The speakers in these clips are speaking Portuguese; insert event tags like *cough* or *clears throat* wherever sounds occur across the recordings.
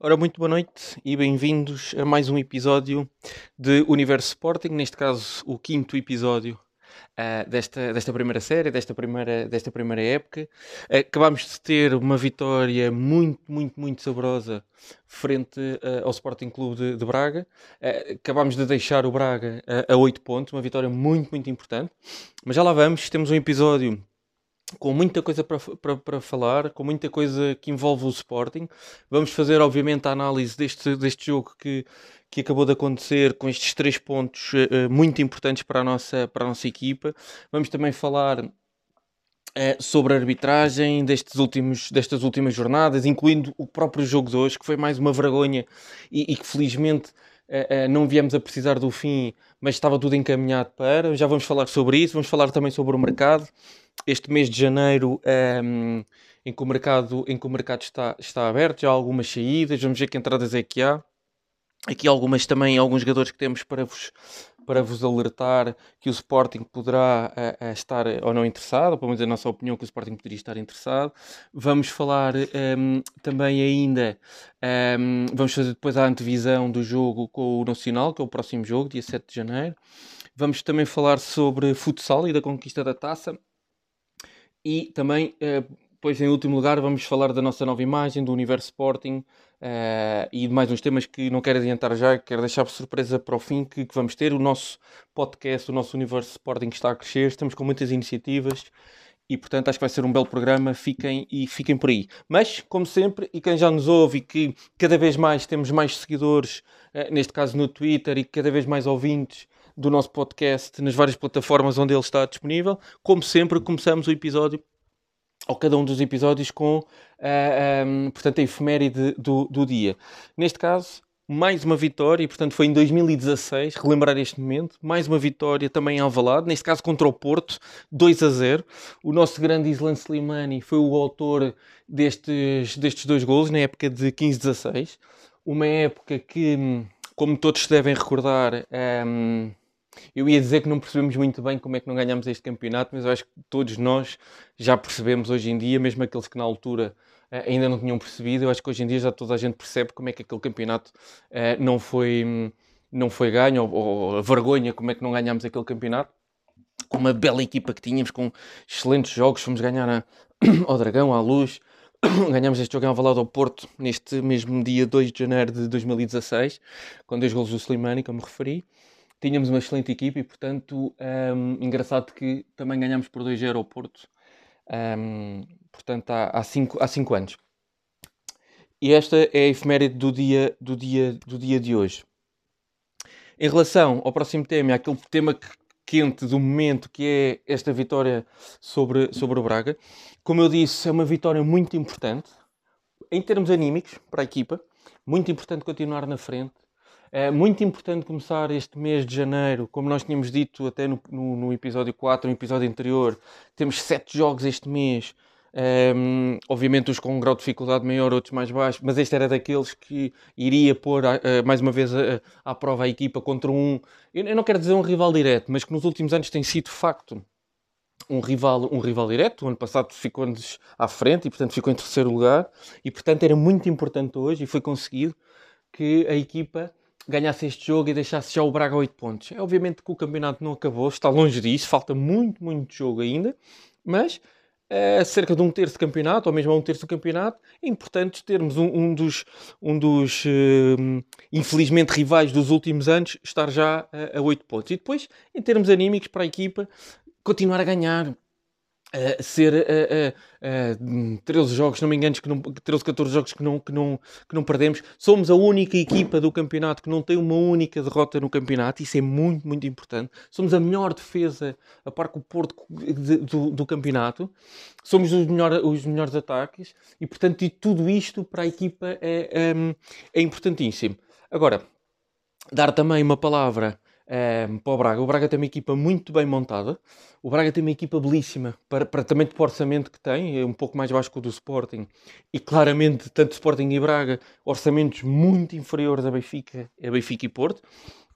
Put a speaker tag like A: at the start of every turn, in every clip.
A: Ora, muito boa noite e bem-vindos a mais um episódio de Universo Sporting, neste caso o quinto episódio uh, desta, desta primeira série, desta primeira, desta primeira época. Uh, acabámos de ter uma vitória muito, muito, muito saborosa frente uh, ao Sporting Clube de, de Braga. acabámos de deixar o Braga a 8 pontos, uma vitória muito, muito importante. Mas já lá vamos, temos um episódio com muita coisa para, para, para falar, com muita coisa que envolve o Sporting. Vamos fazer, obviamente, a análise deste, deste jogo que, que acabou de acontecer, com estes três pontos uh, muito importantes para a, nossa, para a nossa equipa. Vamos também falar uh, sobre a arbitragem destes últimos, destas últimas jornadas, incluindo o próprio jogo de hoje, que foi mais uma vergonha e, e que felizmente. Uh, não viemos a precisar do fim, mas estava tudo encaminhado para. Já vamos falar sobre isso, vamos falar também sobre o mercado este mês de janeiro um, em, que o mercado, em que o mercado está, está aberto, já há algumas saídas, vamos ver que entradas é que há. Aqui algumas também, alguns jogadores que temos para vos, para vos alertar que o Sporting poderá uh, uh, estar ou não interessado, ou pelo menos a nossa opinião que o Sporting poderia estar interessado. Vamos falar um, também ainda, um, vamos fazer depois a antevisão do jogo com o Nacional, que é o próximo jogo, dia 7 de janeiro. Vamos também falar sobre futsal e da conquista da taça. E também, uh, pois em último lugar, vamos falar da nossa nova imagem, do Universo Sporting uh, e mais uns temas que não quero adiantar já, quero deixar surpresa para o fim que, que, vamos ter. O nosso podcast, o nosso Universo Sporting está a crescer, estamos com muitas iniciativas e portanto acho que vai ser um belo programa, fiquem e fiquem por aí. Mas, como sempre, e quem já nos ouve e que cada vez mais temos mais seguidores, uh, neste caso no Twitter, e cada vez mais ouvintes do nosso podcast nas várias plataformas onde ele está disponível. Como sempre, começamos o episódio, ou cada um dos episódios, com uh, eh, um, portanto, a efeméride do, do dia. Neste caso, mais uma vitória, e portanto foi em 2016, relembrar este momento, mais uma vitória também em Alvalade, neste caso contra o Porto, 2 a 0. O nosso grande Islan Slimani foi o autor destes, destes dois golos na época de 15-16. Uma época que, como todos devem recordar, um, eu ia dizer que não percebemos muito bem como é que não ganhamos este campeonato, mas eu acho que todos nós já percebemos hoje em dia, mesmo aqueles que na altura uh, ainda não tinham percebido, eu acho que hoje em dia já toda a gente percebe como é que aquele campeonato uh, não, foi, não foi ganho, ou, ou, a vergonha como é que não ganhamos aquele campeonato. Com uma bela equipa que tínhamos, com excelentes jogos, fomos ganhar a, *coughs* ao Dragão, à Luz, *coughs* ganhamos este jogo em Alvalade ao Porto neste mesmo dia 2 de janeiro de 2016, com dois golos do Slimani, como referi tínhamos uma excelente equipa e, portanto, um, engraçado que também ganhámos por 2-0 ao Porto, um, portanto, há 5 há cinco, há cinco anos. E esta é a efeméride do dia, do, dia, do dia de hoje. Em relação ao próximo tema, aquele tema quente do momento que é esta vitória sobre, sobre o Braga, como eu disse, é uma vitória muito importante em termos anímicos para a equipa, muito importante continuar na frente, é muito importante começar este mês de janeiro, como nós tínhamos dito até no, no, no episódio 4, no episódio anterior, temos sete jogos este mês, um, ehm, obviamente uns com um grau de dificuldade maior, outros mais baixo, mas este era daqueles que iria pôr mais uma vez à prova a equipa contra um, eu não quero dizer um rival direto, mas que nos últimos anos tem sido de facto um rival, um rival direto. O ano passado ficou-nos à frente e, portanto, ficou em terceiro lugar. E, portanto, era muito importante hoje e foi conseguido que a equipa ganhasse este jogo e deixasse já o Braga a 8 pontos. É obviamente que o campeonato não acabou, está longe disso, falta muito, muito jogo ainda, mas é, cerca de um terço do campeonato, ou mesmo a um terço do campeonato, é importante termos um, um dos, um dos uh, infelizmente, rivais dos últimos anos estar já a, a 8 pontos. E depois, em termos anímicos para a equipa, continuar a ganhar, Ser uh, uh, 13 jogos, não me engano, que não, 13, 14 jogos que não, que, não, que não perdemos. Somos a única equipa do campeonato que não tem uma única derrota no campeonato. Isso é muito, muito importante. Somos a melhor defesa, a par com o Porto de, do, do, campeonato. Somos os, melhor, os melhores ataques. E, portanto, e tudo isto para a equipa é, um, é importantíssimo. Agora, dar também uma palavra para o Braga. O Braga tem uma equipa muito bem montada. O Braga tem uma equipa belíssima para, para também para o orçamento que tem, é um pouco mais baixo que o do Sporting. E claramente, tanto Sporting e Braga, orçamentos muito inferiores a Benfica, a Benfica e Porto.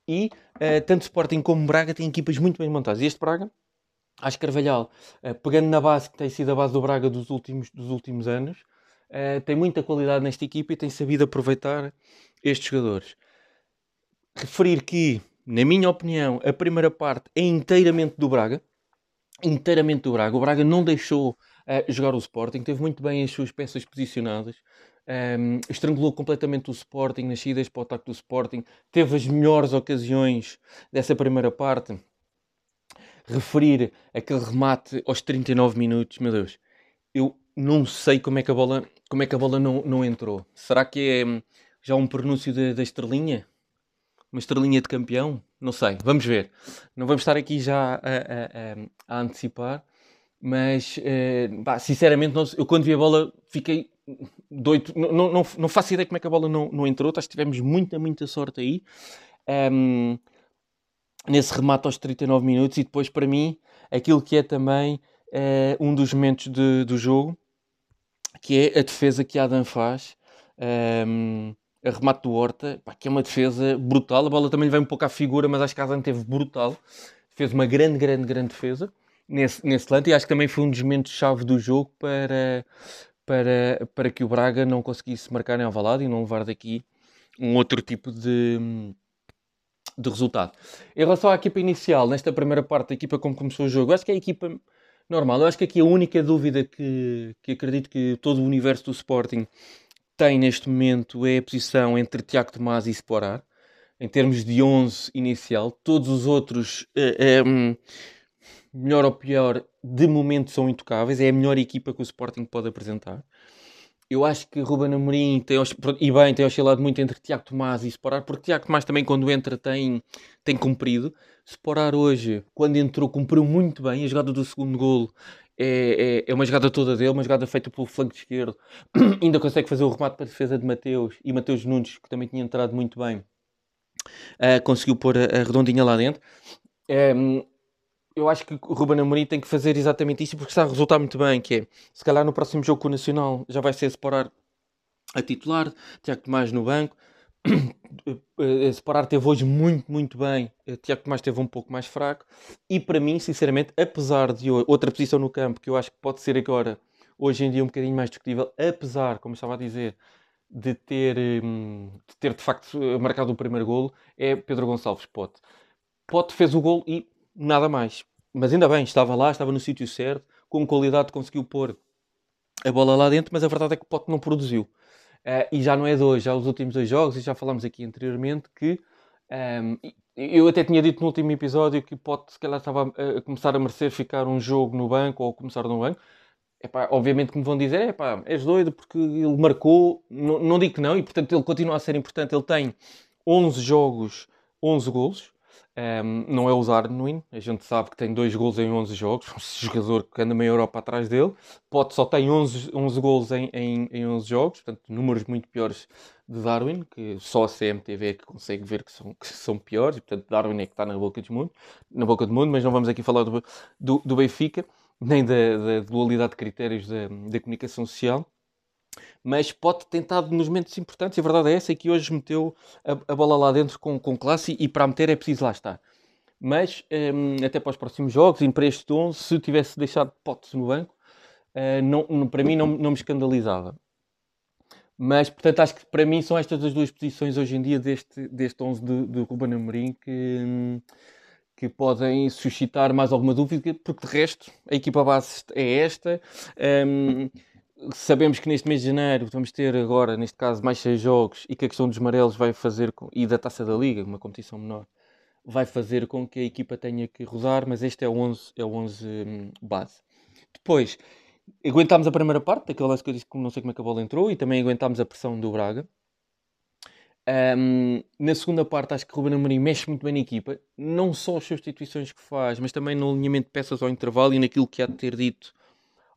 A: E uh, tanto Sporting como Braga têm equipas muito bem montadas. E este Braga, acho Carvalhal, uh, pegando na base que tem sido a base do Braga dos últimos, dos últimos anos, uh, tem muita qualidade nesta equipa e tem sabido aproveitar estes jogadores. Referir que, na minha opinião, a primeira parte é inteiramente do Braga. Inteiramente do Braga. O Braga não deixou uh, jogar o Sporting, teve muito bem as suas peças posicionadas. Um, estrangulou completamente o Sporting nas saídas para o ataque do Sporting, teve as melhores ocasiões dessa primeira parte. Referir aquele remate aos 39 minutos, meu Deus, eu não sei como é que a bola, como é que a bola não, não entrou. Será que é hum, já um pronúncio da, estrelinha? Uma estrelinha de campeão? Não sei, vamos ver. Não vamos estar aqui já a, a, a, antecipar, mas uh, sinceramente, não, eu quando vi a bola fiquei doido. Não, não, não, faço ideia como é que a bola não, não entrou. Acho que tivemos muita, muita sorte aí. Um, nesse remate aos 39 minutos. E depois, para mim, aquilo que é também uh, um dos momentos de, do jogo, que é a defesa que Adam faz. Um, a remate do Horta, pá, que é uma defesa brutal. A bola também lhe vem um pouco à figura, mas acho que a Adam teve brutal. Fez uma grande, grande, grande defesa nesse, nesse lance e acho que também foi um dos momentos-chave do jogo para, para, para que o Braga não conseguisse marcar em Alvalade e não levar daqui um outro tipo de, de resultado. Em relação à equipa inicial, nesta primeira parte, a equipa como começou o jogo, acho que é a equipa normal. Eu acho que aqui a única dúvida que, que acredito que todo o universo do Sporting tem neste momento é a posição entre Tiago Tomás e Sporar. Em termos de 11 inicial, todos os outros, é, é, melhor ou pior, de momento são intocáveis. É a melhor equipa que o Sporting pode apresentar. Eu acho que Ruben Amorim tem, e bem, tem oscilado muito entre Tiago Tomás e Sporar, porque Tiago Tomás também, quando entra, tem, tem cumprido. Sporar hoje, quando entrou, cumpriu muito bem. A jogada do segundo golo é, é, é, uma jogada toda dele, uma jogada feita pelo flanco esquerdo. *clears throat* Ainda consegue fazer o remate para a defesa de Mateus e Mateus Nunes, que também tinha entrado muito bem, uh, conseguiu pôr a, a redondinha lá dentro. Um, eu acho que o Ruben Amorim tem que fazer exatamente isso porque está a resultar muito bem, que é, se calhar no próximo jogo com o Nacional já vai ser separar a titular, Tiago Tomás no banco, *clears throat* separar teve hoje muito, muito bem, eh, Tiago Tomás teve um pouco mais fraco, e para mim, sinceramente, apesar de outra posição no campo, que eu acho que pode ser agora, hoje em dia um bocadinho mais discutível, apesar, como estava a dizer, de ter, hum, de, ter de facto marcado o primeiro golo, é Pedro Gonçalves Pote. Pote fez o golo e nada mais. Mas ainda bem, estava lá, estava no sítio certo, com qualidade conseguiu pôr a bola lá dentro, mas a verdade é que Pote não produziu. Uh, e já não é de hoje, já os últimos dois jogos, e já falámos aqui anteriormente que um, ehm, eu até tinha dito no último episódio que Pote se calhar estava a, a começar a merecer ficar um jogo no banco ou começar no banco. Epá, obviamente que me vão dizer, epá, és doido porque ele marcou, não, não digo que não, e portanto ele continua a ser importante. Ele tem 11 jogos, 11 golos, um, não é usar Arduino, a gente sabe que tem dois gols em 11 jogos, *laughs* um jogador que anda meio Europa atrás dele. Pote só tem 11, 11 gols em, em, em 11 jogos, portanto, números muito piores de Darwin, que só a CMTV é que consegue ver que são, que são piores, e portanto, Darwin é que está na boca do mundo, na boca do mundo, mas não vamos aqui falar do, do, do Benfica, nem da, da dualidade de critérios da, da comunicação social mas pode tentar nos momentos importantes. E a verdade é essa, é que hoje meteu a, a bola lá dentro com, com classe e, para meter é preciso lá estar. Mas um, até para os próximos jogos, e para este 11, se tivesse deixado Potes no banco, uh, não, para mim não, não me escandalizava. Mas, portanto, acho que para mim são estas as duas posições hoje em dia deste, deste 11 de, de Ruben que, hum, que podem suscitar mais alguma dúvida, porque de resto a equipa base é esta. Um, sabemos que neste mês de janeiro vamos ter agora, neste caso, mais seis jogos e que a questão dos amarelos vai fazer, com, e da taça da liga, uma competição menor, vai fazer com que a equipa tenha que rodar, mas este é o 11, é o 11 hum, base. Depois, aguentámos a primeira parte, daquele lance que eu disse que não sei como é que a bola entrou, e também aguentámos a pressão do Braga. Um, na segunda parte, acho que Ruben Amorim mexe muito bem na equipa, não só as substituições que faz, mas também no alinhamento de peças ao intervalo e naquilo que há de ter dito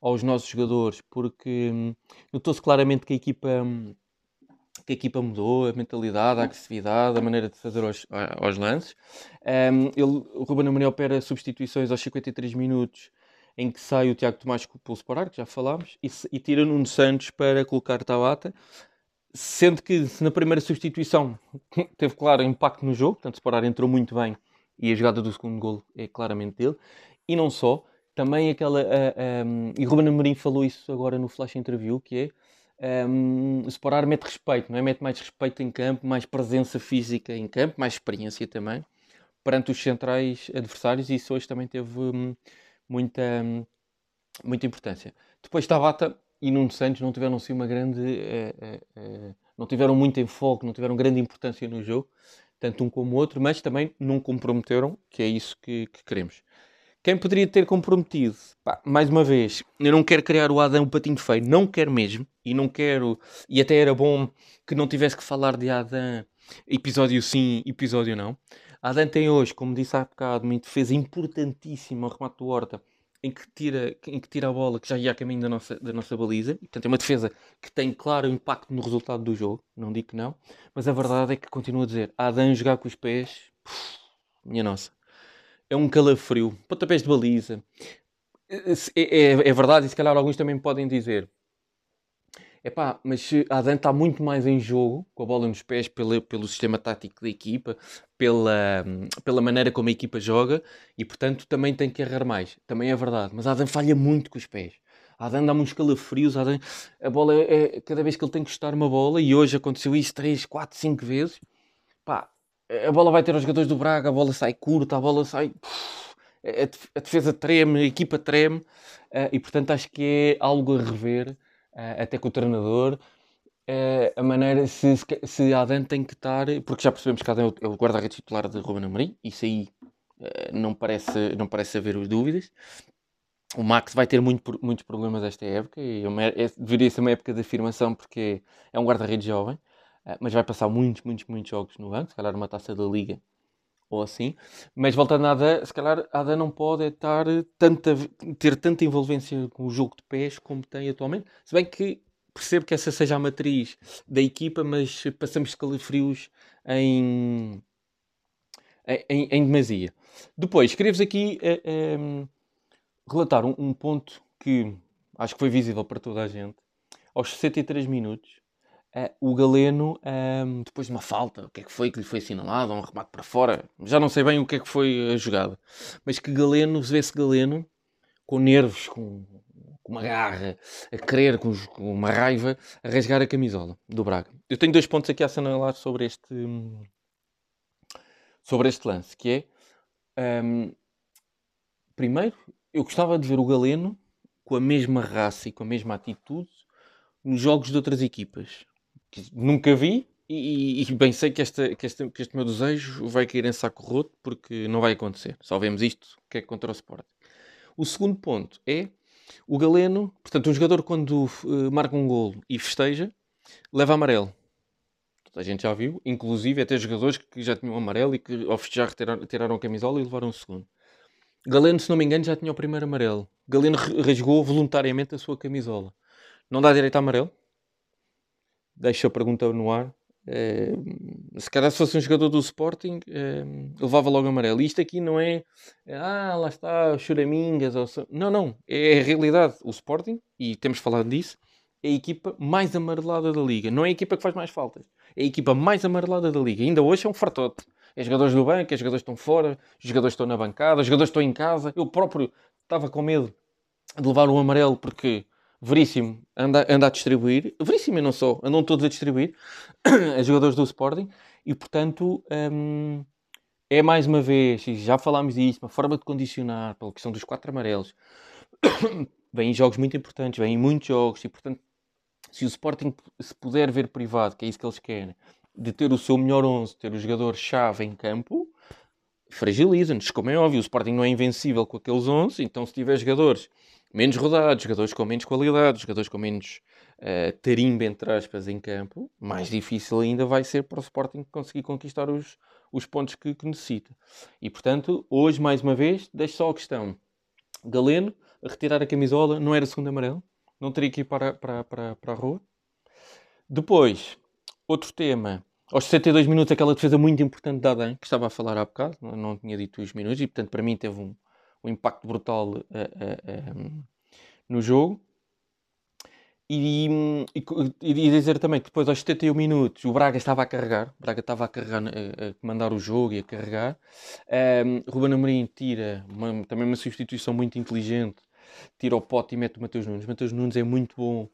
A: aos nossos jogadores, porque hum, notou-se claramente que a equipa hum, que a equipa mudou, a mentalidade, a agressividade, a maneira de fazer aos, aos lances. Um, ele, o Ruben Amorim opera substituições aos 53 minutos, em que sai o Tiago Tomás com o Pulso Parar, que já falámos, e, e tira Nuno Santos para colocar Tabata, sendo que na primeira substituição *laughs* teve claro impacto no jogo, portanto Separar entrou muito bem e a jogada do segundo gol é claramente dele, e não só, também aquela. Uh, um, e Ruben Amorim falou isso agora no Flash Interview, que é. um, o Sporar mete respeito, não é? Mete mais respeito em campo, mais presença física em campo, mais experiência também, perante os centrais adversários, e isso hoje também teve muita, muita importância. Depois Tabata e Nuno Santos não tiveram assim uma grande. Uh, uh, uh, não tiveram muito enfoque, não tiveram grande importância no jogo, tanto um como o outro, mas também não comprometeram, que é isso que, que queremos. Quem poderia ter comprometido? Pá, mais uma vez, eu não quero criar o Adão patinho feio, não quero mesmo, e não quero, e até era bom que não tivesse que falar de Adão episódio sim, episódio não. Adão tem hoje, como disse há bocado, uma defesa importantíssima ao remate do Horta, em que, tira, em que tira a bola que já ia a caminho da nossa, da nossa baliza. Portanto, é uma defesa que tem claro impacto no resultado do jogo, não digo que não, mas a verdade é que continuo a dizer, Adão jogar com os pés, minha nossa é um calafrio, pontapés de baliza. É, é, é, verdade, e se calhar alguns também podem dizer. Epá, mas a Adan está muito mais em jogo, com a bola nos pés, pelo, pelo sistema tático da equipa, pela, pela maneira como a equipa joga, e portanto também tem que errar mais. Também é verdade, mas a Adan falha muito com os pés. A Adan dá uns calafrios, a, Adan, a bola é, é, cada vez que ele tem que chutar uma bola, e hoje aconteceu isso 3, 4, 5 vezes, pá, a bola vai ter os jogadores do Braga, a bola sai curta, a bola sai. A defesa treme, a equipa treme, uh, e portanto acho que é algo a rever, uh, até com o treinador, uh, a maneira se, se Adam tem que estar, porque já percebemos que Adam é o, é guarda-redes titular de Ruben Amorim, isso aí não, parece, não parece haver dúvidas. O Max vai ter muito, muitos problemas esta época, e é, deveria ser uma época de afirmação porque é um guarda-redes jovem. Eh, mas vai passar muitos, muitos, muitos jogos no banco, se calhar uma taça da Liga ou assim. Mas voltando a Ada, se calhar a Ada não pode estar tanta, ter tanta envolvência com o jogo de pés como tem atualmente. Se bem que percebo que essa seja a matriz da equipa, mas passamos calafrios em, em, em demasia. Depois, queria-vos aqui uh, relatar um, um ponto que acho que foi visível para toda a gente. Aos 63 minutos, Uh, o Galeno, um, depois de uma falta, o que é que foi que lhe foi assinalado, um remate para fora, já não sei bem o que é que foi a jogada, mas que Galeno, vê-se Galeno, com nervos, com, com, uma garra, a querer, com, com, uma raiva, a rasgar a camisola do Braga. Eu tenho dois pontos aqui a assinalar sobre este, sobre este lance, que é, um, primeiro, eu gostava de ver o Galeno com a mesma raça e com a mesma atitude nos jogos de outras equipas que nunca vi e, e, bem sei que, esta, que, este, que este meu desejo vai cair em saco roto porque não vai acontecer. Só vemos isto que é contra o Sport. O segundo ponto é o Galeno, portanto, um jogador quando uh, marca um golo e festeja, leva amarelo. A gente já viu, inclusive até jogadores que já tinham amarelo e que ao festejar tiraram, tiraram a camisola e levaram o segundo. Galeno, se não me engano, já tinha o primeiro amarelo. Galeno rasgou voluntariamente a sua camisola. Não dá direito a amarelo? Deixo a pergunta no ar. É, se calhar se fosse um jogador do Sporting, é, levava logo amarelo. Isto aqui não é, ah, lá está, choramingas. Ou. Não, não, é a realidade. O Sporting, e temos falado disso, é a equipa mais amarelada da liga. Não é a equipa que faz mais faltas, é a equipa mais amarelada da liga. Ainda hoje é um fartote. É jogadores do banco, é jogadores estão fora, os jogadores estão na bancada, os jogadores estão em casa. Eu próprio estava com medo de levar um amarelo porque Veríssimo anda, anda a distribuir, Veríssimo e não só, andam todos a distribuir, *clears throat* a jogadores do Sporting, e portanto hum, é mais uma vez, e já falámos disso, uma forma de condicionar pela questão dos quatro amarelos. *coughs* em jogos muito importantes, em muitos jogos, e portanto, se o Sporting se puder ver privado, que é isso que eles querem, de ter o seu melhor 11, ter o jogador-chave em campo, fragiliza-nos. Como é óbvio, o Sporting não é invencível com aqueles 11, então se tiver jogadores menos rodados, jogadores com menos qualidade, jogadores com menos uh, tarimba, entre aspas, em campo, mais difícil ainda vai ser para o Sporting conseguir conquistar os, os pontos que, que necessita. E, portanto, hoje, mais uma vez, deixo só a questão. Galeno, a retirar a camisola, não era segundo amarelo, não teria que ir para, para, para, para a rua. Depois, outro tema, aos 62 minutos, aquela defesa muito importante da Adam, que estava a falar há bocado, não tinha dito os minutos, e portanto, para mim, teve um, um impacto brutal uh, uh, no jogo. E, e, e, dizer também que depois aos 71 minutos o Braga estava a carregar, o Braga estava a carregar, a, a comandar o jogo e a carregar. Um, Ruben Amorim tira uma, também uma substituição muito inteligente tira o pote e mete o Mateus Nunes. Mateus Nunes é muito bom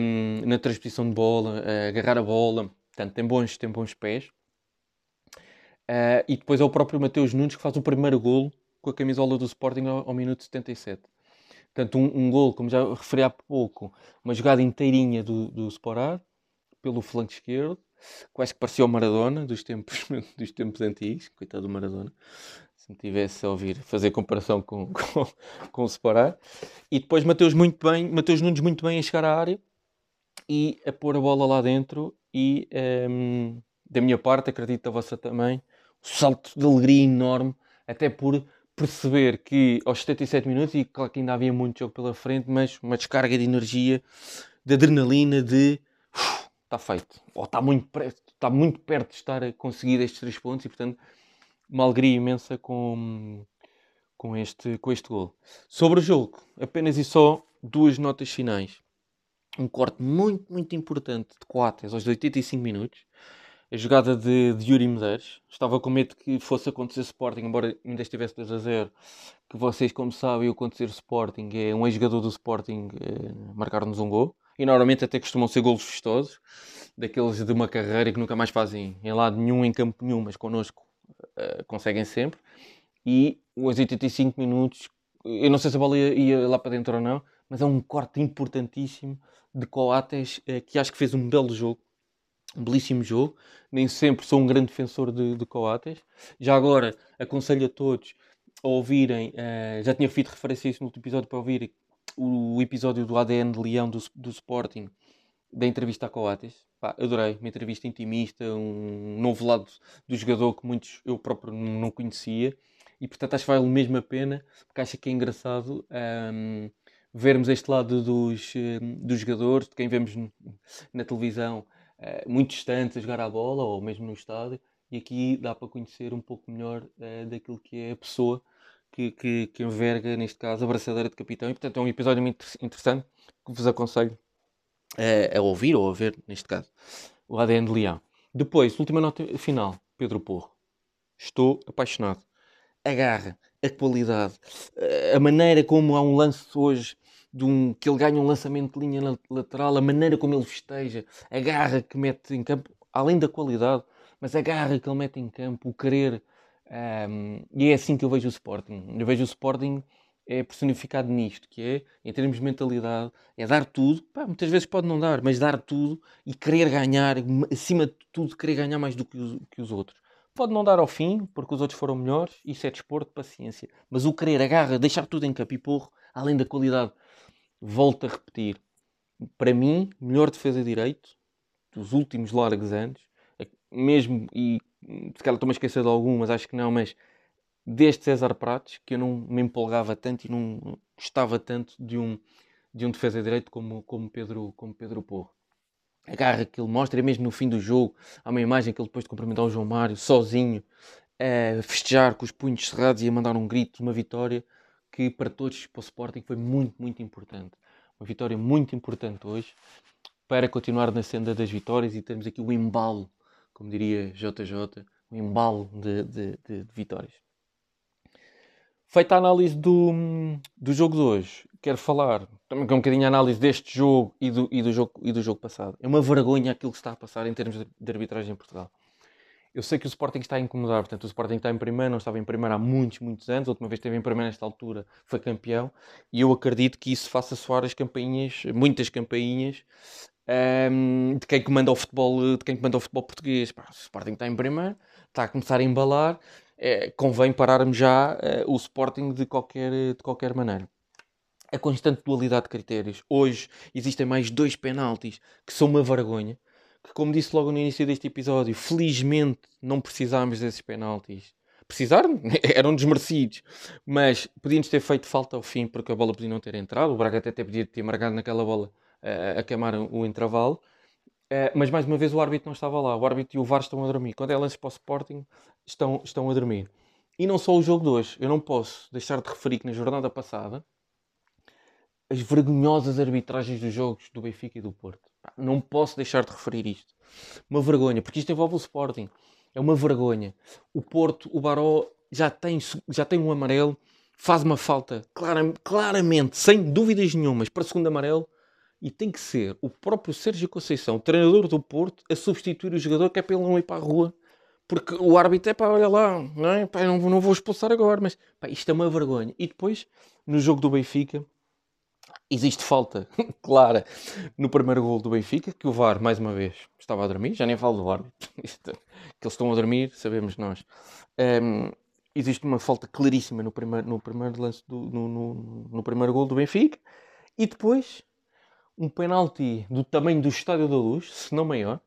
A: um, na transposição de bola, uh, agarrar a bola, portanto, tem bons, tem bons pés. Uh, e depois é o próprio Mateus Nunes que faz o primeiro golo com a camisola do Sporting ao, ao minuto 77. Portanto, um, um golo, como já referi há pouco, uma jogada inteirinha do, do Sporar, pelo flanco esquerdo, quase que parecia o Maradona dos tempos, *laughs* dos tempos antigos, coitado do Maradona, se me tivesse a ouvir fazer comparação com, *laughs* com, com o Separar. E depois Mateus muito bem, Mateus Nunes muito bem a chegar à área e a pôr a bola lá dentro e um, ehm, da minha parte, acredito a vossa também, um salto de alegria enorme, até por perceber que aos 77 minutos, e claro que ainda havia muito jogo pela frente, mas uma descarga de energia, de adrenalina, de está feito, ou está muito, está muito perto de estar a conseguir estes três pontos e portanto uma alegria imensa com, com, este, com este gol. Sobre o jogo, apenas e só duas notas finais. Um corte muito, muito importante de Coates aos 85 minutos a jogada de, de Yuri Medeiros. Estava com medo que fosse acontecer Sporting, embora ainda estivesse 2 a 0. Que vocês, como sabem, o acontecer Sporting é um ex-jogador do Sporting é, marcar-nos um gol. E normalmente até costumam ser golos vistosos, daqueles de uma carreira que nunca mais fazem em lado nenhum, em campo nenhum, mas connosco uh, conseguem sempre. E os 85 minutos, eu não sei se a bola ia, lá para dentro ou não, mas é um corte importantíssimo de Coates, uh, que acho que fez um belo jogo um belíssimo jogo. Nem sempre sou um grande defensor de, de Coates. Já agora aconselho a todos a ouvirem, uh, já tinha feito referência a isso no último episódio, para ouvir o episódio do ADN de Leão do, do Sporting, da entrevista a Coates. Pá, adorei, uma entrevista intimista, um novo lado do jogador que muitos eu próprio não conhecia. E portanto acho que vale mesmo a pena, porque acho que é engraçado um, ehm, vermos este lado dos, ehm, dos jogadores, de quem vemos na televisão uh, muito distantes a jogar a bola ou mesmo no estádio, e aqui dá para conhecer um pouco melhor uh, daquilo que é a pessoa que, que, que enverga, neste caso, a braçadeira de capitão. E portanto é um episódio muito interessante que vos aconselho uh, a ouvir ou a ver, neste caso, o ADN de Leão. Depois, última nota final, Pedro Porro. Estou apaixonado. A garra, a qualidade, a maneira como há um lance hoje de um, que ele ganha um lançamento de linha lateral, a maneira como ele festeja, a garra que mete em campo, além da qualidade, mas a garra que ele mete em campo, o querer. Um, e é assim que eu vejo o Sporting. Eu vejo o Sporting é personificado nisto, que é, em termos de mentalidade, é dar tudo, pá, muitas vezes pode não dar, mas dar tudo e querer ganhar, acima de tudo, querer ganhar mais do que os, que os outros. Pode não dar ao fim, porque os outros foram melhores, isso é desporto, paciência. Mas o querer, a garra, deixar tudo em campo e porro, além da qualidade volto a repetir, para mim, melhor defesa de direito dos últimos largos anos, mesmo, e se calhar estou-me a esquecer de algumas, acho que não, mas desde César Prates, que eu não me empolgava tanto e não gostava tanto de um, de um defesa de direito como, como, Pedro, como Pedro Porro. A garra que ele mostra, é mesmo no fim do jogo, há uma imagem que ele depois de cumprimentar o João Mário, sozinho, a festejar com os punhos cerrados e a mandar um grito, uma vitória que para todos, para o Sporting, foi muito, muito importante. Uma vitória muito importante hoje para continuar na senda das vitórias e termos aqui o embalo, como diria JJ, o embalo de, de, de, de vitórias. Feita a análise do, do jogo de hoje, quero falar também com um bocadinho a análise deste jogo e do, e, do jogo e do jogo passado. É uma vergonha aquilo que está a passar em termos de arbitragem em Portugal. Eu sei que o Sporting está a incomodar, portanto, o Sporting está em primeiro, não estava em primeiro há muitos, muitos anos. A última vez que esteve em primeiro nesta altura foi campeão. E eu acredito que isso faça soar as campainhas, muitas campainhas, um, ehm, de quem comanda o futebol, de quem comanda o futebol português. Pá, o Sporting está em primeiro, está a começar a embalar. É, convém pararmos já uh, o Sporting de qualquer, de qualquer maneira a constante dualidade de critérios. Hoje existem mais dois penaltis que são uma vergonha que, como disse logo no início deste episódio, felizmente não precisámos desses penaltis. Precisaram, *laughs* eram desmerecidos, mas podíamos ter feito falta ao fim porque a bola podia não ter entrado. O Braga até podia ter marcado naquela bola uh, a queimar o intervalo. Uh, mas mais uma vez o árbitro não estava lá. O árbitro e o VAR estão a dormir. Quando é lance para o Sporting, estão, estão a dormir. E não só o jogo de hoje. Eu não posso deixar de referir que na jornada passada as vergonhosas arbitragens dos jogos do Benfica e do Porto. Não posso deixar de referir isto. Uma vergonha, porque isto envolve o Sporting. É uma vergonha. O Porto, o Baró, já tem, já tem um amarelo faz uma falta clara, claramente, sem dúvidas nenhumas, para segundo amarelo, e tem que ser o próprio Sérgio Conceição, o treinador do Porto, a substituir o jogador que é ele não ir para a rua. Porque o árbitro é para, olha lá, não, é? Pá, não, não vou expulsar agora, mas pá, isto é uma vergonha. E depois, no jogo do Benfica, existe falta *laughs* clara no primeiro gol do Benfica, que o VAR, mais uma vez, estava a dormir. Já nem falo do árbitro, *laughs* que eles estão a dormir, sabemos nós. Um, existe uma falta claríssima no primeiro, no primeiro lance, do, no, no, no primeiro gol do Benfica. E depois, um penalti do tamanho do Estádio da Luz, se não maior,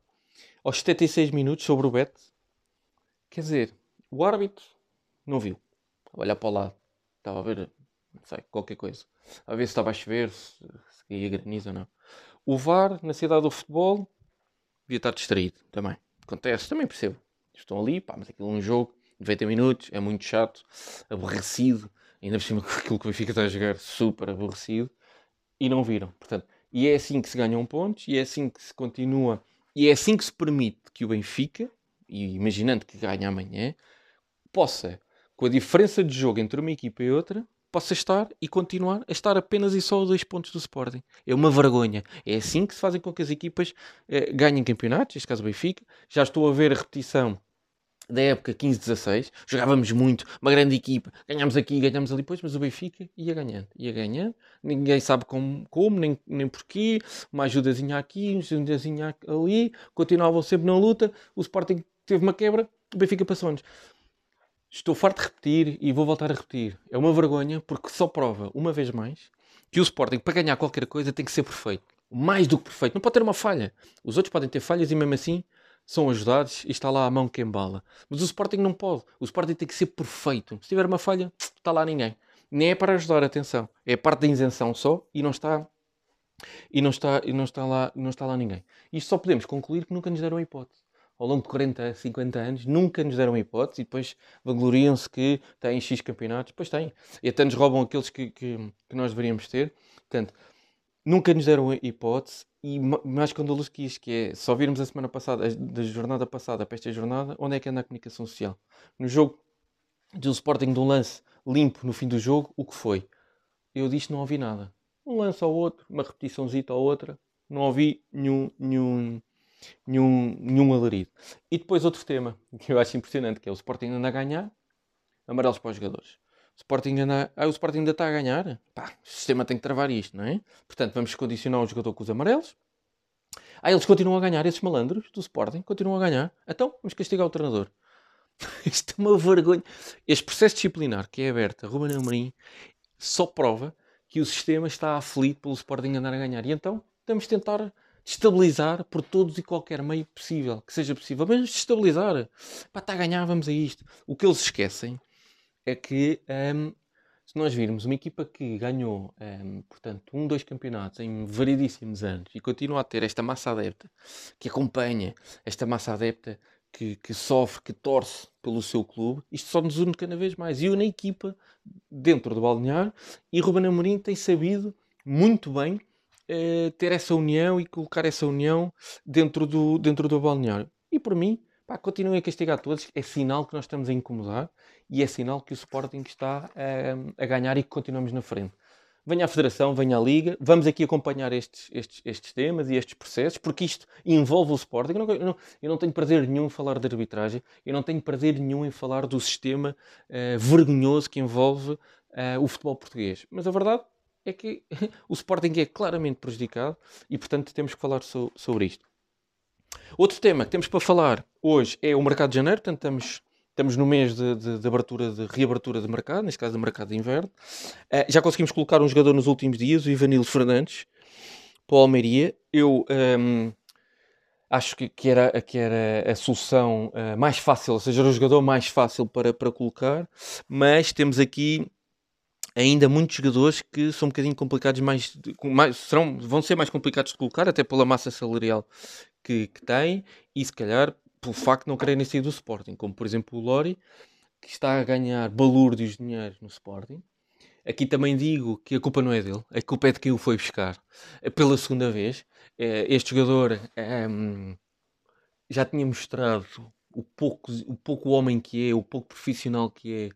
A: aos 76 minutos sobre o Bet. Quer dizer, o árbitro não viu. Olhar para o lado, estava a ver, não sei, qualquer coisa. A ver se estava a chover, se, ia granizo ou não. O VAR, na cidade do futebol, devia estar distraído também. Acontece, também percebo. Estão ali, pá, mas aquilo é um jogo, 90 minutos, é muito chato, aborrecido, ainda por cima *laughs* aquilo que o Benfica está a jogar, super aborrecido, e não viram. Portanto, e é assim que se ganham pontos, e é assim que se continua, e é assim que se permite que o Benfica, e imaginando que ganha amanhã, possa, com a diferença de jogo entre uma equipa e outra, possa estar e continuar a estar apenas e só a dois pontos do Sporting. É uma vergonha. É assim que se fazem com que as equipas eh, ganhem campeonatos, neste caso o Benfica. Já estou a ver a repetição da época 15-16, jogávamos muito, uma grande equipa, ganhámos aqui, ganhámos ali, depois, mas o Benfica ia ganhando, ia ganhando, ninguém sabe como, como nem, nem porquê, uma ajudazinha aqui, uma ajudazinha ali, continuavam sempre na luta, o Sporting teve uma quebra, o Benfica passou-nos. Estou farto de repetir e vou voltar a repetir. É uma vergonha porque só prova, uma vez mais, que o Sporting, para ganhar qualquer coisa, tem que ser perfeito. Mais do que perfeito. Não pode ter uma falha. Os outros podem ter falhas e mesmo assim são ajudados e está lá a mão que embala. Mas o Sporting não pode. O Sporting tem que ser perfeito. Se tiver uma falha, está lá ninguém. Nem é para ajudar, atenção. É parte da isenção só e não está e não está e não está lá não está lá ninguém. Isto só podemos concluir que nunca nos deram a hipótese. Ao longo de 40, 50 anos, nunca nos deram hipótese e depois vangloriam-se que têm X campeonatos. Pois têm. E até nos roubam aqueles que, que, que nós deveríamos ter. Portanto, nunca nos deram hipótese e mais escandaloso que isto, que é só virmos a semana passada, da jornada passada para esta jornada, onde é que anda a comunicação social? No jogo de um Sporting de um lance limpo no fim do jogo, o que foi? Eu disse não ouvi nada. Um lance ao outro, uma repetiçãozita ou outra, não ouvi nenhum, nenhum, nenhum, nenhum alarido. E depois outro tema que eu acho impressionante, que é o Sporting anda a ganhar, amarelos para os jogadores. Sporting anda, ah, o Sporting ainda está a ganhar. Pá, o sistema tem que travar isto, não é? Portanto, vamos condicionar o jogador com os amarelos. Ah, eles continuam a ganhar, esses malandros do Sporting continuam a ganhar. Então, vamos castigar o treinador. *laughs* Isto é uma vergonha. Este processo disciplinar que é aberto a Ruben Amorim só prova que o sistema está aflito pelo Sporting andar a ganhar. E então, de tentar estabilizar por todos e qualquer meio possível, que seja possível. Mas estabilizar. Pá, está a ganhar, vamos a isto. O que eles esquecem é que um, se nós virmos uma equipa que ganhou, um, portanto, um, dois campeonatos em variedíssimos anos e continua a ter esta massa adepta que acompanha, esta massa adepta que, que, sofre, que torce pelo seu clube, isto só nos une cada vez mais. E une a equipa dentro do balneário e Ruben Amorim tem sabido muito bem eh, ter essa união e colocar essa união dentro do, dentro do balneário. E por mim, pá, continuem a castigar todos, é sinal que nós estamos a incomodar e é sinal que o Sporting está a, a ganhar e que continuamos na frente. Venha a Federação, venha a Liga, vamos aqui acompanhar estes, estes, estes temas e estes processos, porque isto envolve o Sporting. Eu não, eu não, tenho prazer nenhum em falar de arbitragem, eu não tenho prazer nenhum em falar do sistema uh, vergonhoso que envolve uh, o futebol português. Mas a verdade é que *laughs* o Sporting é claramente prejudicado e, portanto, temos que falar so, sobre isto. Outro tema que temos para falar hoje é o mercado de janeiro, portanto, estamos Estamos no mês de, de, de, abertura, de reabertura de mercado, neste caso de mercado de inverno. Uh, já conseguimos colocar um jogador nos últimos dias, o Ivanilo Fernandes, para o Almeria. Eu um, ehm, acho que, que, era, que era a solução uh, mais fácil, ou seja, era o jogador mais fácil para, para colocar, mas temos aqui ainda muitos jogadores que são um bocadinho complicados, mais, mais serão, vão ser mais complicados de colocar, até pela massa salarial que, que tem, e se calhar pelo facto de não quererem sair do Sporting, como por exemplo o Lori, que está a ganhar balúrdios de dinheiro no Sporting. Aqui também digo que a culpa não é dele, a culpa é de quem o foi buscar é pela segunda vez. É, este jogador um, já tinha mostrado o pouco, o pouco homem que é, o pouco profissional que é,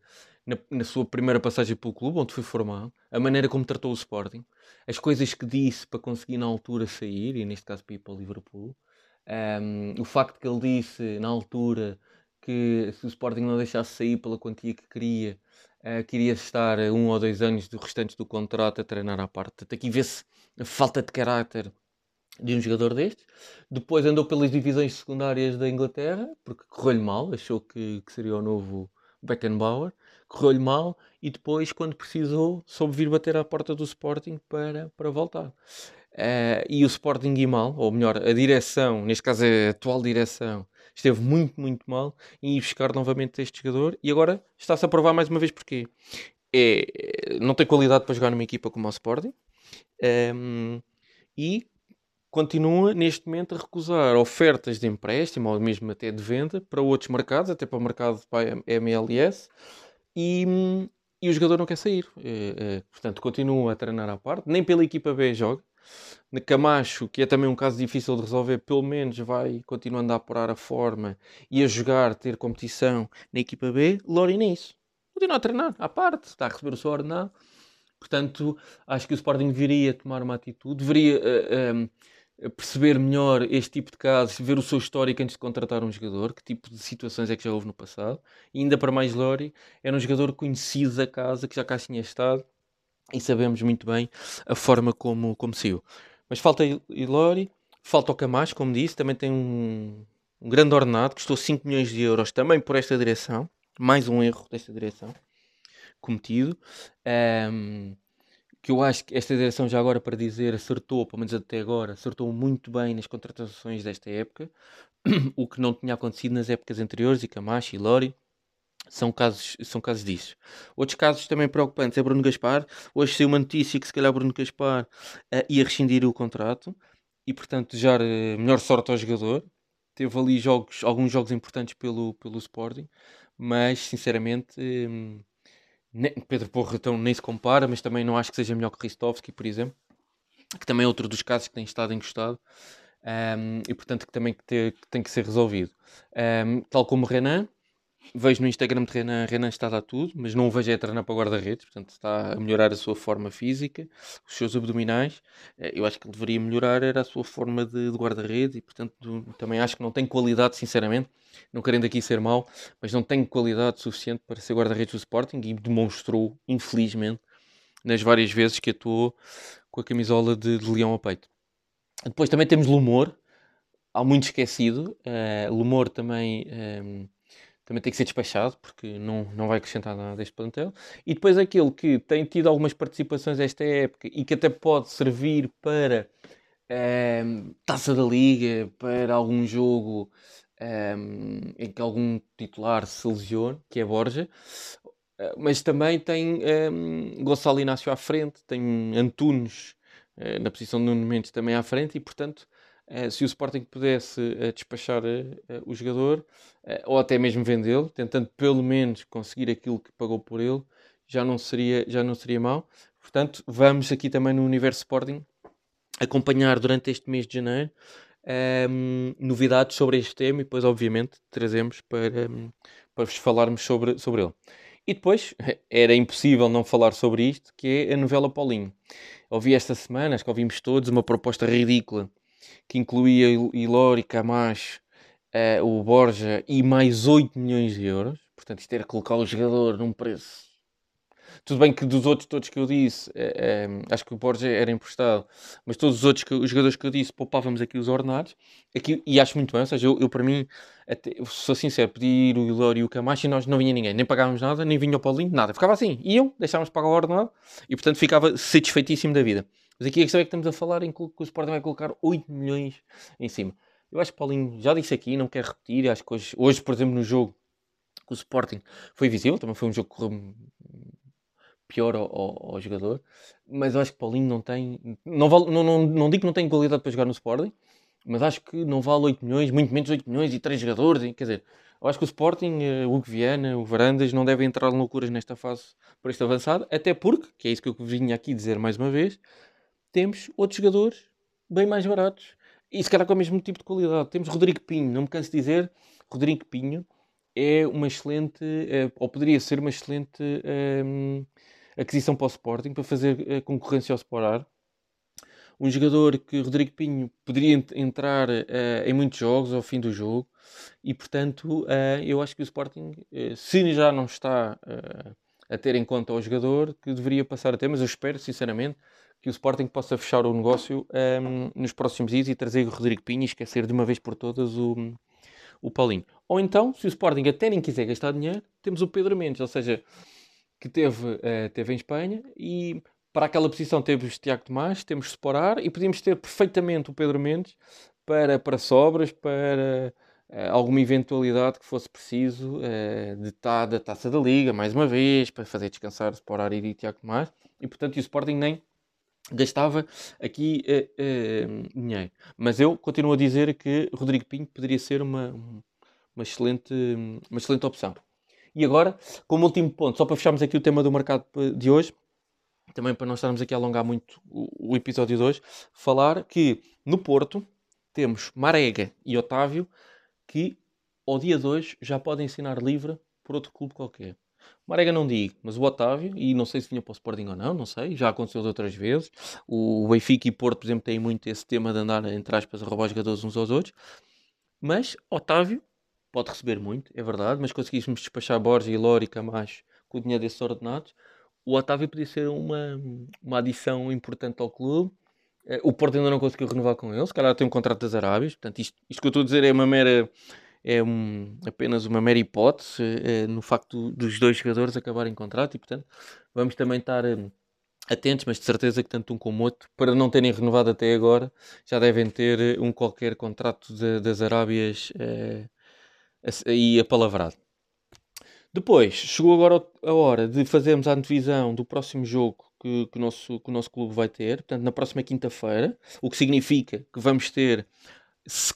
A: na, na, sua primeira passagem pelo clube, onde foi formado, a maneira como tratou o Sporting, as coisas que disse para conseguir na altura sair, e neste caso para ir para o Liverpool, um, o facto que ele disse na altura que se o Sporting não deixasse sair pela quantia que queria, uh, queria estar um ou dois anos do restantes do contrato a treinar à parte. Até aqui vê-se a falta de caráter de um jogador destes. Depois andou pelas divisões secundárias da Inglaterra, porque correu-lhe mal, achou que, que seria o novo Beckenbauer, correu-lhe mal e depois, quando precisou, soube vir bater à porta do Sporting para, para voltar. Uh, e o Sporting e mal, ou melhor, a direção, neste caso a atual direção, esteve muito, muito mal em ir buscar novamente este jogador e agora está-se a provar mais uma vez porque é, não tem qualidade para jogar numa equipa como o Sporting um, ehm, e continua neste momento a recusar ofertas de empréstimo ou mesmo até de venda para outros mercados, até para o mercado para a MLS e, e o jogador não quer sair. É, é, portanto, continua a treinar à parte, nem pela equipa B joga Camacho, que é também um caso difícil de resolver, pelo menos vai continuando a apurar a forma e a jogar, ter competição na equipa B. Lori nisso. Continua a treinar, à parte, está a receber o seu ordenado. Portanto, acho que o Sporting deveria tomar uma atitude, deveria uh, uh, perceber melhor este tipo de casos, ver o seu histórico antes de contratar um jogador, que tipo de situações é que já houve no passado. E ainda para mais, Lori era um jogador conhecido da casa, que já cá tinha estado e sabemos muito bem a forma como, como saiu. Mas falta Ilori, falta o Camacho, como disse, também tem um, um grande ordenado, custou 5 milhões de euros também por esta direção, mais um erro desta direção cometido. Um, que eu acho que esta direção, já agora para dizer, acertou, pelo menos até agora, acertou muito bem nas contratações desta época, *clears throat* o que não tinha acontecido nas épocas anteriores, e Camacho e Lori são casos, são casos disso. Outros casos também preocupantes é Bruno Gaspar. Hoje saiu uma notícia que se calhar Bruno Gaspar uh, ia rescindir o contrato e, portanto, já uh, melhor sorte ao jogador. Teve ali jogos, alguns jogos importantes pelo, pelo Sporting, mas sinceramente um, nem, Pedro Porro então, nem se compara, mas também não acho que seja melhor que Ristovski, por exemplo, que também é outro dos casos que tem estado encostado. Um, e portanto que também que, ter, que tem que ser resolvido. Um, tal como Renan, Vejo no Instagram de Renan, Renan está a dar tudo, mas não o vejo a treinar para guarda-redes, portanto está a melhorar a sua forma física, os seus abdominais. Eh, eu acho que deveria melhorar era a sua forma de, de guarda-redes e, portanto, também acho que não tem qualidade, sinceramente, não querendo aqui ser mau, mas não tem qualidade suficiente para ser guarda-redes do Sporting e demonstrou, infelizmente, nas várias vezes que atuou com a camisola de, de leão ao peito. Depois também temos Lumor, há muito esquecido. Uh, Lumor também. Ehm, também tem que ser despachado porque não, não vai acrescentar nada deste plantel. E depois aquele que tem tido algumas participações esta época e que até pode servir para um, taça da liga, para algum jogo um, em que algum titular se lesione, que é Borja. Eh, mas também tem um, Gonçalo Inácio à frente, tem Antunes uh, na posição de Nuno Mendes também à frente e, portanto, se o Sporting pudesse uh, despachar uh, o jogador ou até mesmo vendê-lo, tentando pelo menos conseguir aquilo que pagou por ele, já não seria, já não seria mau. Portanto, vamos aqui também no Universo Sporting acompanhar durante este mês de janeiro um, ehm, novidades sobre este tema e depois, obviamente, trazemos para, um, para vos falarmos sobre, sobre ele. E depois, *laughs* era impossível não falar sobre isto, que é a novela Paulinho. Ouvi esta semana, acho que ouvimos todos, uma proposta ridícula que incluía Ilori, Camacho, uh, o Borja e mais 8 milhões de euros. Portanto, isto era colocar o jogador num preço. Tudo bem que dos outros todos que eu disse, uh, acho que o Borja era emprestado, mas todos os outros que, os jogadores que eu disse, poupávamos aqui os ordenados. Aqui, e acho muito bem, ou seja, eu, eu para mim, até, sou sincero, pedir o Ilori e o Camacho e nós não vinha ninguém, nem pagávamos nada, nem vinha o Paulinho, nada. Ficava assim, iam, deixávamos pagar o ordenado e portanto ficava satisfeitíssimo da vida. Mas aqui a questão é que estamos a falar em que o Sporting vai colocar 8 milhões em cima. Eu acho que Paulinho já disse aqui, não quero repetir. Acho que hoje, hoje, por exemplo, no jogo com o Sporting foi visível, também foi um jogo que correu pior ao, ao, ao, jogador. Mas eu acho que Paulinho não tem. Não, vale, não, não, não digo que não tem qualidade para jogar no Sporting, mas acho que não vale 8 milhões, muito menos 8 milhões e 3 jogadores. Quer dizer, eu acho que o Sporting, eh, o Hugo Viana, o Varandas não devem entrar em loucuras nesta fase por este avançado, até porque, que é isso que eu vinha aqui dizer mais uma vez, temos outros jogadores bem mais baratos e se calhar com o mesmo tipo de qualidade. Temos Rodrigo Pinho, não me canso de dizer, Rodrigo Pinho é uma excelente, uh, ou poderia ser uma excelente um, aquisição para o Sporting, para fazer concorrência ao Sporar. Um jogador que Rodrigo Pinho poderia entrar em muitos jogos ao fim do jogo, e portanto eu acho que o Sporting, se já não está a ter em conta o jogador, que deveria passar a ter, mas eu espero sinceramente que o Sporting possa fechar o negócio um, nos próximos dias e trazer o Rodrigo Pinho e esquecer de uma vez por todas o, o Paulinho. Ou então, se o Sporting até nem quiser gastar dinheiro, temos o Pedro Mendes, ou seja, que teve, uh, teve em Espanha e para aquela posição temos Tiago Tomás, temos Sporar e podíamos ter perfeitamente o Pedro Mendes para, para sobras, para uh, alguma eventualidade que fosse preciso uh, de tá, da taça da Liga, mais uma vez, para fazer descansar Sporar e Tiago Tomás. E portanto, o Sporting nem gastava aqui uh, uh, dinheiro. Mas eu continuo a dizer que Rodrigo Pinho poderia ser uma, uma, excelente, uma excelente opção. E agora, como último ponto, só para fecharmos aqui o tema do mercado de hoje, também para não estarmos aqui a alongar muito o, o episódio de hoje, falar que no Porto temos Marega e Otávio que ao dia de hoje já podem ensinar livre por outro clube qualquer. Marega não digo, mas o Otávio, e não sei se vinha para o Sporting ou não, não sei, já aconteceu de outras vezes. O Benfica e Porto, por exemplo, têm muito esse tema de andar, entre aspas, a roubar jogadores uns aos outros. Mas Otávio pode receber muito, é verdade, mas conseguíssemos despachar Borges e Lori Camacho com o dinheiro desses ordenados. O Otávio podia ser uma, uma adição importante ao clube. Eh, o Porto ainda não conseguiu renovar com ele, se calhar tem um contrato das Arábias. Portanto, isto, isto que eu estou a dizer é uma mera é um, apenas uma mera hipótese é, no facto dos dois jogadores acabarem contrato e, portanto, vamos também estar um, atentos, mas de certeza que tanto um como outro, para não terem renovado até agora, já devem ter eh, um qualquer contrato de, das Arábias é, aí apalavrado. Depois, chegou agora a hora de fazermos a antevisão do próximo jogo que, que, o nosso, que o nosso clube vai ter, portanto, na próxima quinta-feira, o que significa que vamos ter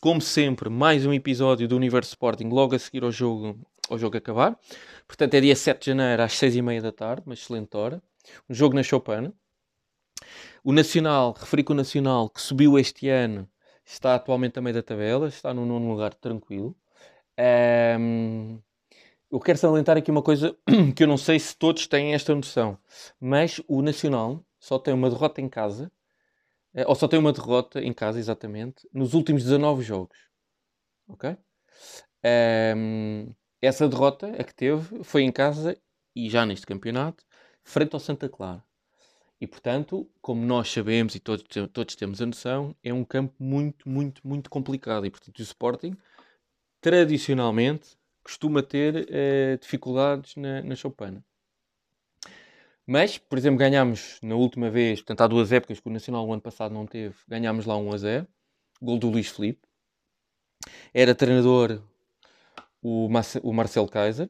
A: como sempre, mais um episódio do Universo Sporting logo a seguir ao jogo, ao jogo acabar. Portanto, é dia 7 de janeiro às 6h30 da tarde, uma excelente hora. Um jogo na Chopin. O Nacional, referi que o Nacional, que subiu este ano, está atualmente a meio da tabela, está no nono lugar tranquilo. Um, eu quero salientar aqui uma coisa *clears throat* que eu não sei se todos têm esta noção, mas o Nacional só tem uma derrota em casa ou só tem uma derrota em casa, exatamente, nos últimos 19 jogos. Ok? Um, ehm, essa derrota, a que teve, foi em casa e já neste campeonato, frente ao Santa Clara. E portanto, como nós sabemos e todos, todos temos a noção, é um campo muito, muito, muito complicado. E portanto, o Sporting, tradicionalmente, costuma ter uh, dificuldades na, na Choupana. Mas, por exemplo, ganhámos na última vez, portanto há duas épocas que o Nacional o ano passado não teve, ganhámos lá 1 a 0, gol do Luís Felipe. Era treinador o, Marce o Marcelo Kaiser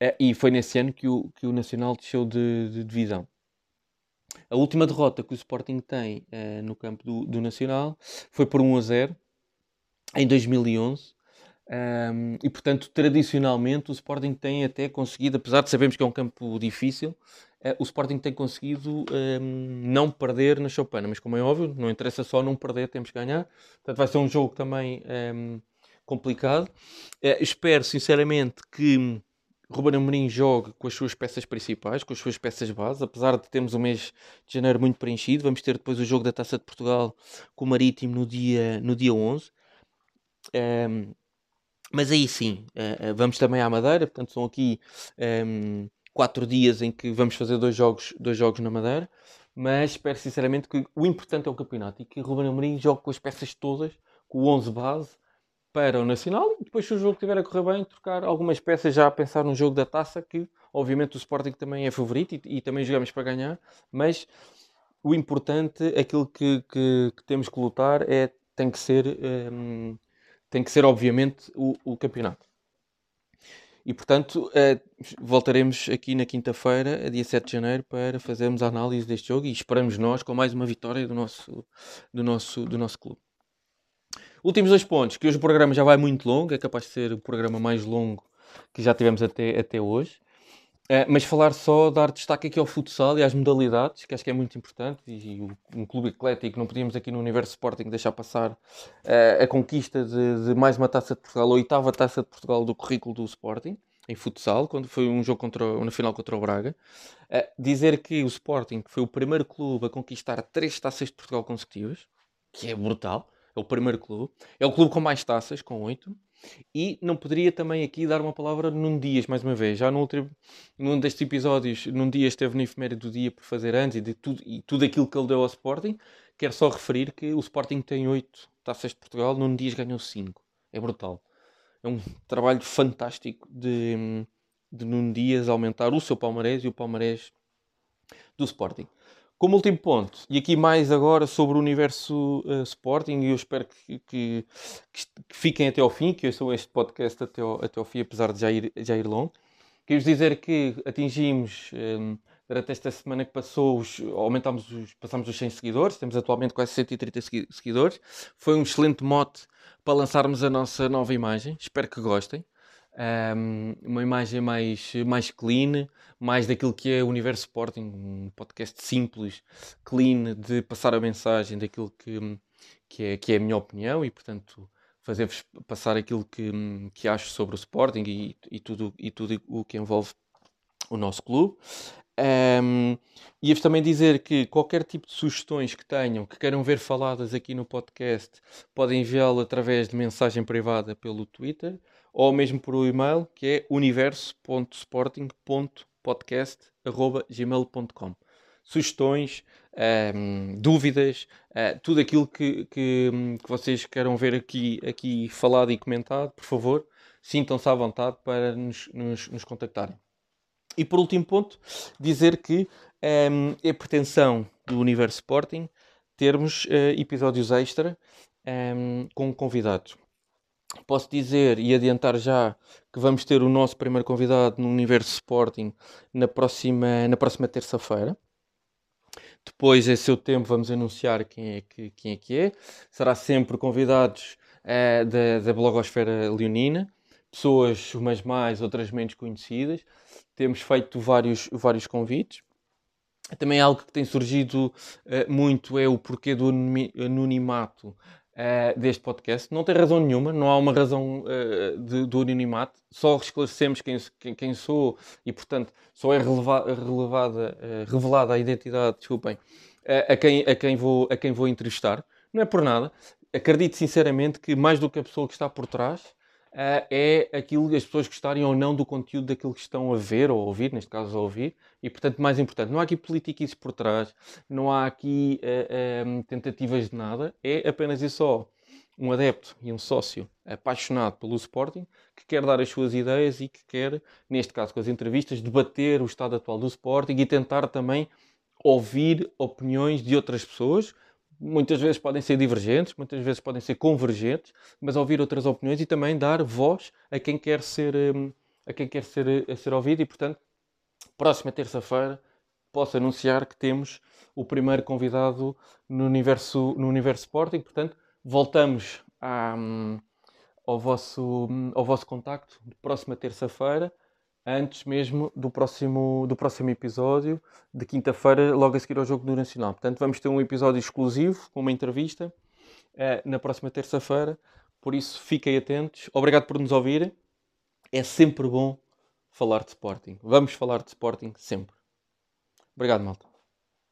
A: eh, e foi nesse ano que o, que o Nacional desceu de, de divisão. A última derrota que o Sporting tem uh, no campo do, do, Nacional foi por 1 a 0 em 2011. Um, e portanto, tradicionalmente, o Sporting tem até conseguido, apesar de sabermos que é um campo difícil, uh, o Sporting tem conseguido um, não perder na Chopana, mas como é óbvio, não interessa só não perder, temos que ganhar. Portanto, vai ser um jogo também um, complicado. Uh, espero sinceramente que Ruben Amorim jogue com as suas peças principais, com as suas peças base, apesar de termos o mês de janeiro muito preenchido. Vamos ter depois o jogo da Taça de Portugal com o Marítimo no dia, no dia 11. Um, mas aí sim, uh, vamos também à Madeira, portanto são aqui um, quatro dias em que vamos fazer dois jogos, dois jogos na Madeira, mas espero sinceramente que o importante é o campeonato e que o Ruben Amorim jogue com as peças todas, com o 11 base, para o Nacional e depois se o jogo estiver a correr bem, trocar algumas peças já a pensar no jogo da taça, que obviamente o Sporting também é favorito e, e também jogamos para ganhar, mas o importante, aquilo que, que, que, temos que lutar é, tem que ser, um, tem que ser obviamente o, o campeonato. E portanto, uh, voltaremos aqui na quinta-feira, dia 7 de janeiro, para fazermos a análise deste jogo e esperamos nós com mais uma vitória do nosso, do nosso, do nosso clube. Últimos dois pontos, que hoje o programa já vai muito longo, é capaz de ser o programa mais longo que já tivemos até, até hoje. Uh, mas falar só, dar destaque aqui ao futsal e às modalidades, que acho que é muito importante, e, e um clube eclético, não podíamos aqui no Universo Sporting deixar passar uh, a conquista de, de, mais uma taça de Portugal, a oitava taça de Portugal do currículo do Sporting, em futsal, quando foi um jogo contra, na final contra o Braga. Uh, dizer que o Sporting foi o primeiro clube a conquistar três taças de Portugal consecutivas, que é brutal, é o primeiro clube, é o clube com mais taças, com oito. E não poderia também aqui dar uma palavra num Dias, mais uma vez. Já no último, num destes episódios, num dia esteve no efeméride do dia por fazer antes e, de tudo, e tudo aquilo que ele deu ao Sporting. Quero só referir que o Sporting tem 8 taças de Portugal, num Dias ganhou 5. É brutal. É um trabalho fantástico de, de Nuno Dias aumentar o seu palmarés e o palmarés do Sporting. Como último ponto, e aqui mais agora sobre o universo uh, Sporting, e eu espero que, que, que, fiquem até ao fim, que eu sou este podcast até ao, até ao fim, apesar de já ir, já ir longo. Quero dizer que atingimos, um, ehm, durante esta semana que passou, os, aumentámos os, passamos os 100 seguidores, temos atualmente quase 130 seguidores. Foi um excelente mote para lançarmos a nossa nova imagem, espero que gostem um, uma imagem mais, mais clean, mais daquilo que é o Universo Sporting, um podcast simples, clean, de passar a mensagem daquilo que, que, é, que é a minha opinião e, portanto, fazer-vos passar aquilo que, que acho sobre o Sporting e, e, tudo, e tudo o que envolve o nosso clube. Um, Ia-vos também dizer que qualquer tipo de sugestões que tenham, que queiram ver faladas aqui no podcast, podem enviá-lo através de mensagem privada pelo Twitter ou mesmo por e-mail que é universo.sporting.podcast.gmail.com Sugestões, um, dúvidas, uh, tudo aquilo que, que, que, vocês queiram ver aqui, aqui falado e comentado, por favor, sintam-se à vontade para nos, nos, nos contactarem. E por último ponto, dizer que um, ehm, é pretensão do Universo Sporting termos uh, episódios extra um, ehm, com convidados posso dizer e adiantar já que vamos ter o nosso primeiro convidado no Universo Sporting na próxima, na próxima terça-feira. Depois, a seu tempo, vamos anunciar quem é que, quem é, que é. Será sempre convidados uh, da, da blogosfera leonina, pessoas umas mais, outras menos conhecidas. Temos feito vários, vários convites. Também algo que tem surgido uh, muito é o porquê do anonimato uh, deste podcast. Não tem razão nenhuma, não há uma razão uh, de, do anonimato, só esclarecemos quem, quem, quem, sou e, portanto, só é releva, relevada, revelada a identidade, desculpem, a, quem, a, quem vou, a quem vou entrevistar. Não é por nada. Acredito sinceramente que mais do que a pessoa que está por trás, é aquilo as pessoas gostarem ou não do conteúdo daquilo que estão a ver ou a ouvir, neste caso a ouvir, e portanto, mais importante, não há aqui politiquice por trás, não há aqui uh, tentativas de nada, é apenas e só um adepto e um sócio apaixonado pelo Sporting que quer dar as suas ideias e que quer, neste caso com as entrevistas, debater o estado atual do Sporting e tentar também ouvir opiniões de outras pessoas muitas vezes podem ser divergentes, muitas vezes podem ser convergentes, mas ouvir outras opiniões e também dar voz a quem quer ser, hum, a quem quer ser, a ser ouvido. E, portanto, próxima terça-feira posso anunciar que temos o primeiro convidado no universo, no universo Sporting. Portanto, voltamos à, hum, ao, vosso, hum, ao vosso contacto próxima terça-feira antes mesmo do próximo, do próximo episódio, de quinta-feira, logo a seguir ao Jogo do Nacional. Portanto, vamos ter um episódio exclusivo, com uma entrevista, uh, na próxima terça-feira. Por isso, fiquem atentos. Obrigado por nos ouvirem. É sempre bom falar de Sporting. Vamos falar de Sporting sempre. Obrigado, malta.